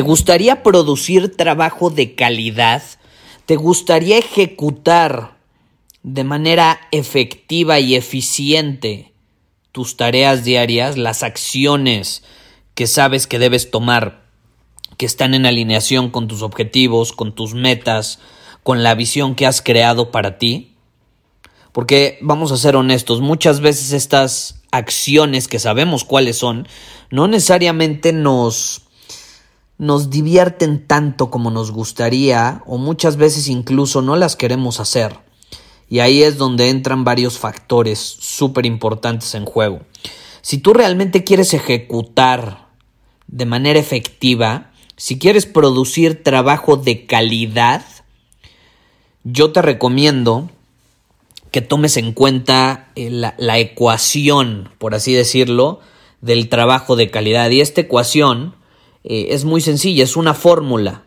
¿Te gustaría producir trabajo de calidad? ¿Te gustaría ejecutar de manera efectiva y eficiente tus tareas diarias, las acciones que sabes que debes tomar, que están en alineación con tus objetivos, con tus metas, con la visión que has creado para ti? Porque vamos a ser honestos, muchas veces estas acciones que sabemos cuáles son, no necesariamente nos nos divierten tanto como nos gustaría o muchas veces incluso no las queremos hacer. Y ahí es donde entran varios factores súper importantes en juego. Si tú realmente quieres ejecutar de manera efectiva, si quieres producir trabajo de calidad, yo te recomiendo que tomes en cuenta eh, la, la ecuación, por así decirlo, del trabajo de calidad. Y esta ecuación eh, es muy sencilla, es una fórmula.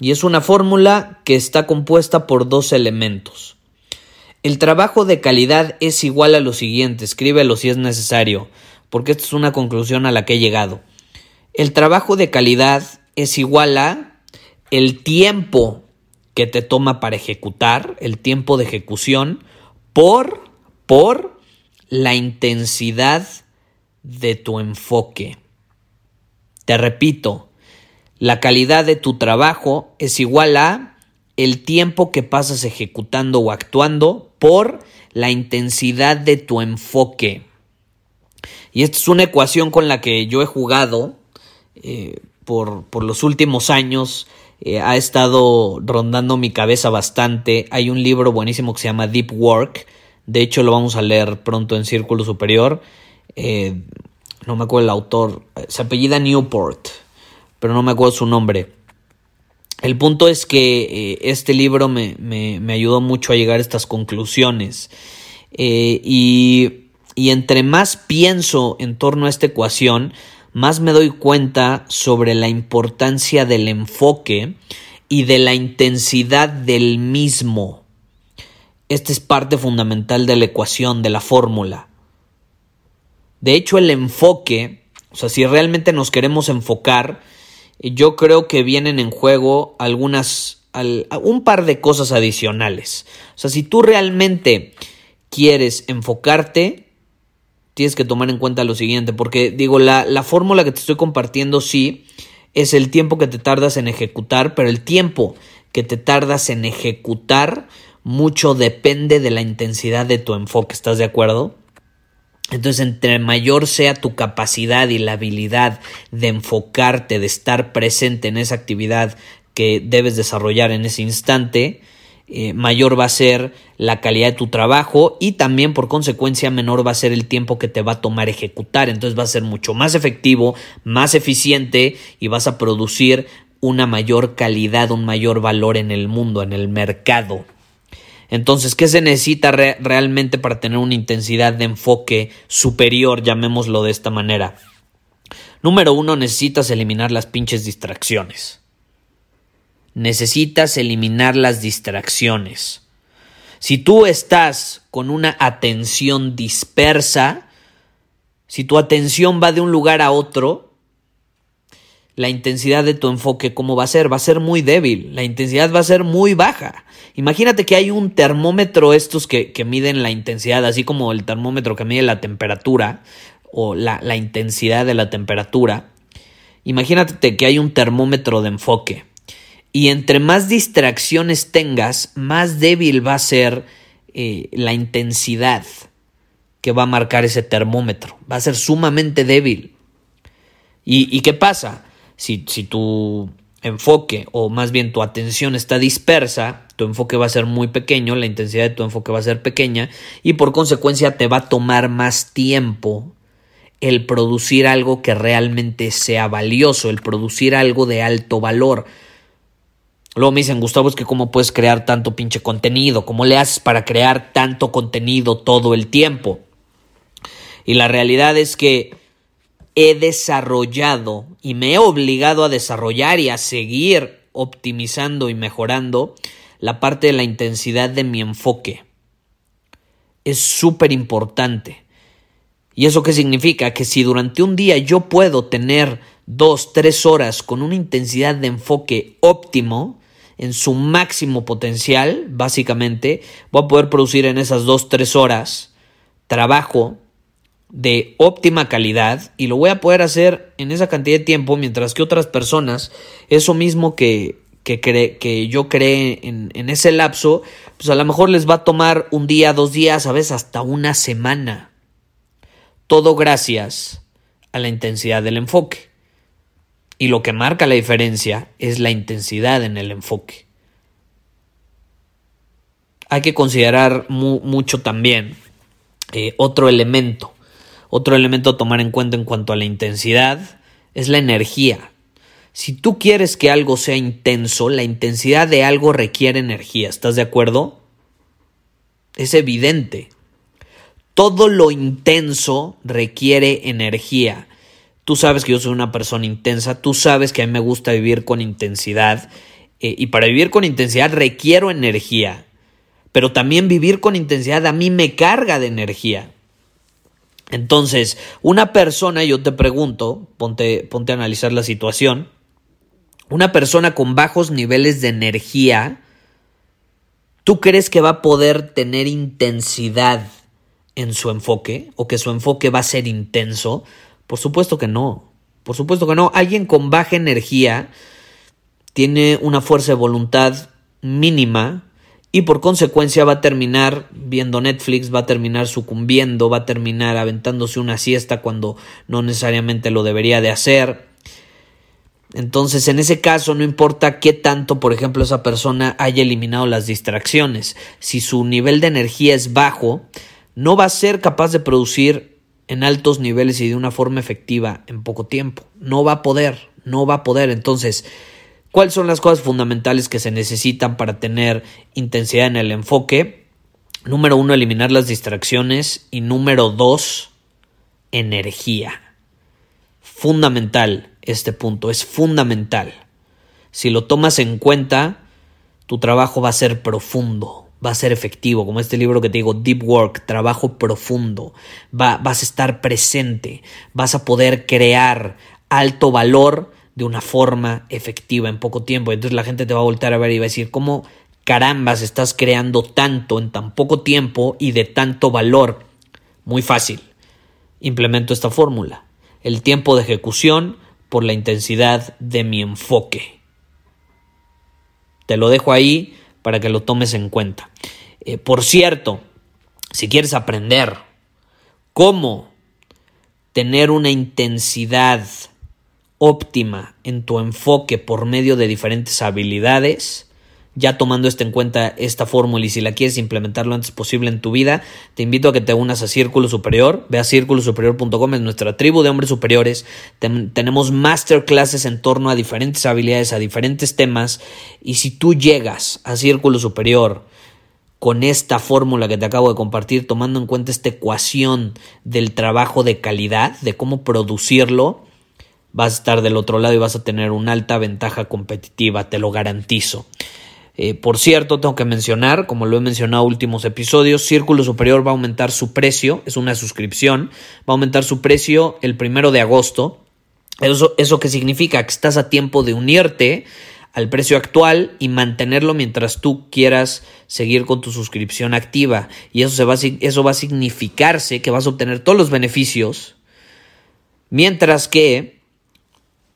Y es una fórmula que está compuesta por dos elementos. El trabajo de calidad es igual a lo siguiente, escríbelo si es necesario, porque esta es una conclusión a la que he llegado. El trabajo de calidad es igual a el tiempo que te toma para ejecutar, el tiempo de ejecución, por, por la intensidad de tu enfoque. Te repito, la calidad de tu trabajo es igual a el tiempo que pasas ejecutando o actuando por la intensidad de tu enfoque. Y esta es una ecuación con la que yo he jugado eh, por, los últimos años. Eh, ha estado rondando mi cabeza bastante. Hay un libro buenísimo que se llama Deep Work. De hecho, lo vamos a leer pronto en Círculo Superior. Eh, no me acuerdo el autor, se apellida Newport, pero no me acuerdo su nombre. El punto es que eh, este libro me, ayudó mucho a llegar a estas conclusiones. Eh, y, y entre más pienso en torno a esta ecuación, más me doy cuenta sobre la importancia del enfoque y de la intensidad del mismo. Esta es parte fundamental de la ecuación, de la fórmula. De hecho, el enfoque, o sea, si realmente nos queremos enfocar, yo creo que vienen en juego algunas, un par de cosas adicionales. O sea, si tú realmente quieres enfocarte, tienes que tomar en cuenta lo siguiente, porque digo, la, la fórmula que te estoy compartiendo sí es el tiempo que te tardas en ejecutar, pero el tiempo que te tardas en ejecutar mucho depende de la intensidad de tu enfoque, ¿estás de acuerdo? Entonces, entre mayor sea tu capacidad y la habilidad de enfocarte, de estar presente en esa actividad que debes desarrollar en ese instante, eh, mayor va a ser la calidad de tu trabajo y también por consecuencia menor va a ser el tiempo que te va a tomar ejecutar. Entonces va a ser mucho más efectivo, más eficiente y vas a producir una mayor calidad, un mayor valor en el mundo, en el mercado. Entonces, ¿qué se necesita realmente para tener una intensidad de enfoque superior, llamémoslo de esta manera? Número uno, necesitas eliminar las pinches distracciones. Necesitas eliminar las distracciones. Si tú estás con una atención dispersa, si tu atención va de un lugar a otro, la intensidad de tu enfoque, ¿cómo va a ser? Va a ser muy débil, la intensidad va a ser muy baja. Imagínate que hay un termómetro estos que, miden la intensidad, así como el termómetro que mide la temperatura o la, la intensidad de la temperatura. Imagínate que hay un termómetro de enfoque. Y entre más distracciones tengas, más débil va a ser eh, la intensidad que va a marcar ese termómetro. Va a ser sumamente débil. ¿Y, qué pasa? Si, si tu enfoque o más bien tu atención está dispersa, tu enfoque va a ser muy pequeño, la intensidad de tu enfoque va a ser pequeña y por consecuencia te va a tomar más tiempo el producir algo que realmente sea valioso, el producir algo de alto valor. Luego me dicen, Gustavo, es que cómo puedes crear tanto pinche contenido, cómo le haces para crear tanto contenido todo el tiempo. Y la realidad es que he desarrollado y me he obligado a desarrollar y a seguir optimizando y mejorando la parte de la intensidad de mi enfoque. Es súper importante. ¿Y eso qué significa? Que si durante un día yo puedo tener dos, tres horas con una intensidad de enfoque óptimo, en su máximo potencial, básicamente, voy a poder producir en esas dos, tres horas trabajo de óptima calidad y lo voy a poder hacer en esa cantidad de tiempo, mientras que otras personas, eso mismo que, que, que yo creé en, en ese lapso, pues a lo mejor les va a tomar un día, dos días, a veces hasta una semana. Todo gracias a la intensidad del enfoque. Y lo que marca la diferencia es la intensidad en el enfoque. Hay que considerar mucho también eh, otro elemento otro elemento a tomar en cuenta en cuanto a la intensidad es la energía. Si tú quieres que algo sea intenso, la intensidad de algo requiere energía. ¿Estás de acuerdo? Es evidente. Todo lo intenso requiere energía. Tú sabes que yo soy una persona intensa, tú sabes que a mí me gusta vivir con intensidad eh, y para vivir con intensidad requiero energía. Pero también vivir con intensidad a mí me carga de energía. Entonces, una persona, yo te pregunto, ponte, ponte a analizar la situación, una persona con bajos niveles de energía, ¿tú crees que va a poder tener intensidad en su enfoque o que su enfoque va a ser intenso? Por supuesto que no, por supuesto que no. Alguien con baja energía tiene una fuerza de voluntad mínima y por consecuencia va a terminar viendo Netflix, va a terminar sucumbiendo, va a terminar aventándose una siesta cuando no necesariamente lo debería de hacer. Entonces, en ese caso, no importa qué tanto, por ejemplo, esa persona haya eliminado las distracciones, si su nivel de energía es bajo, no va a ser capaz de producir en altos niveles y de una forma efectiva en poco tiempo. No va a poder, no va a poder. Entonces, ¿Cuáles son las cosas fundamentales que se necesitan para tener intensidad en el enfoque? Número uno, eliminar las distracciones. Y número dos, energía. Fundamental este punto, es fundamental. Si lo tomas en cuenta, tu trabajo va a ser profundo, va a ser efectivo, como este libro que te digo, Deep Work, trabajo profundo. Va, vas a estar presente, vas a poder crear alto valor de una forma efectiva en poco tiempo. Entonces la gente te va a voltar a ver y va a decir, ¿cómo carambas estás creando tanto en tan poco tiempo y de tanto valor? Muy fácil. Implemento esta fórmula. El tiempo de ejecución por la intensidad de mi enfoque. Te lo dejo ahí para que lo tomes en cuenta. Eh, por cierto, si quieres aprender cómo tener una intensidad óptima en tu enfoque por medio de diferentes habilidades, ya tomando esto en cuenta esta fórmula y si la quieres implementar lo antes posible en tu vida, te invito a que te unas a Círculo Superior. Ve a círculosuperior.com, es nuestra tribu de hombres superiores. tenemos masterclasses en torno a diferentes habilidades, a diferentes temas. Y si tú llegas a Círculo Superior con esta fórmula que te acabo de compartir, tomando en cuenta esta ecuación del trabajo de calidad, de cómo producirlo, vas a estar del otro lado y vas a tener una alta ventaja competitiva, te lo garantizo. Eh, por cierto, tengo que mencionar, como lo he mencionado en últimos episodios, Círculo Superior va a aumentar su precio, es una suscripción, va a aumentar su precio el primero de agosto. Eso, eso que significa que estás a tiempo de unirte al precio actual y mantenerlo mientras tú quieras seguir con tu suscripción activa. Y eso, se va, eso va a significarse que vas a obtener todos los beneficios, mientras que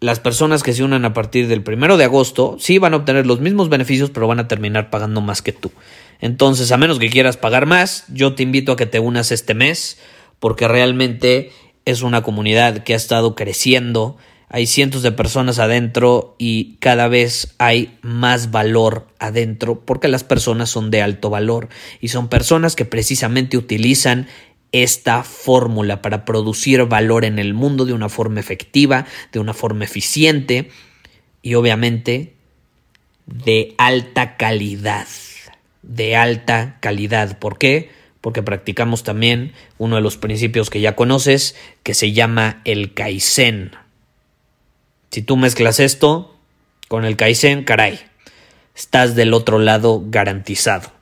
las personas que se unan a partir del primero de agosto sí van a obtener los mismos beneficios, pero van a terminar pagando más que tú. Entonces, a menos que quieras pagar más, yo te invito a que te unas este mes, porque realmente es una comunidad que ha estado creciendo. Hay cientos de personas adentro y cada vez hay más valor adentro porque las personas son de alto valor y son personas que precisamente utilizan esta fórmula para producir valor en el mundo de una forma efectiva, de una forma eficiente y obviamente de alta calidad. De alta calidad. ¿Por qué? Porque practicamos también uno de los principios que ya conoces, que se llama el Kaizen. Si tú mezclas esto con el Kaizen, caray, estás del otro lado garantizado.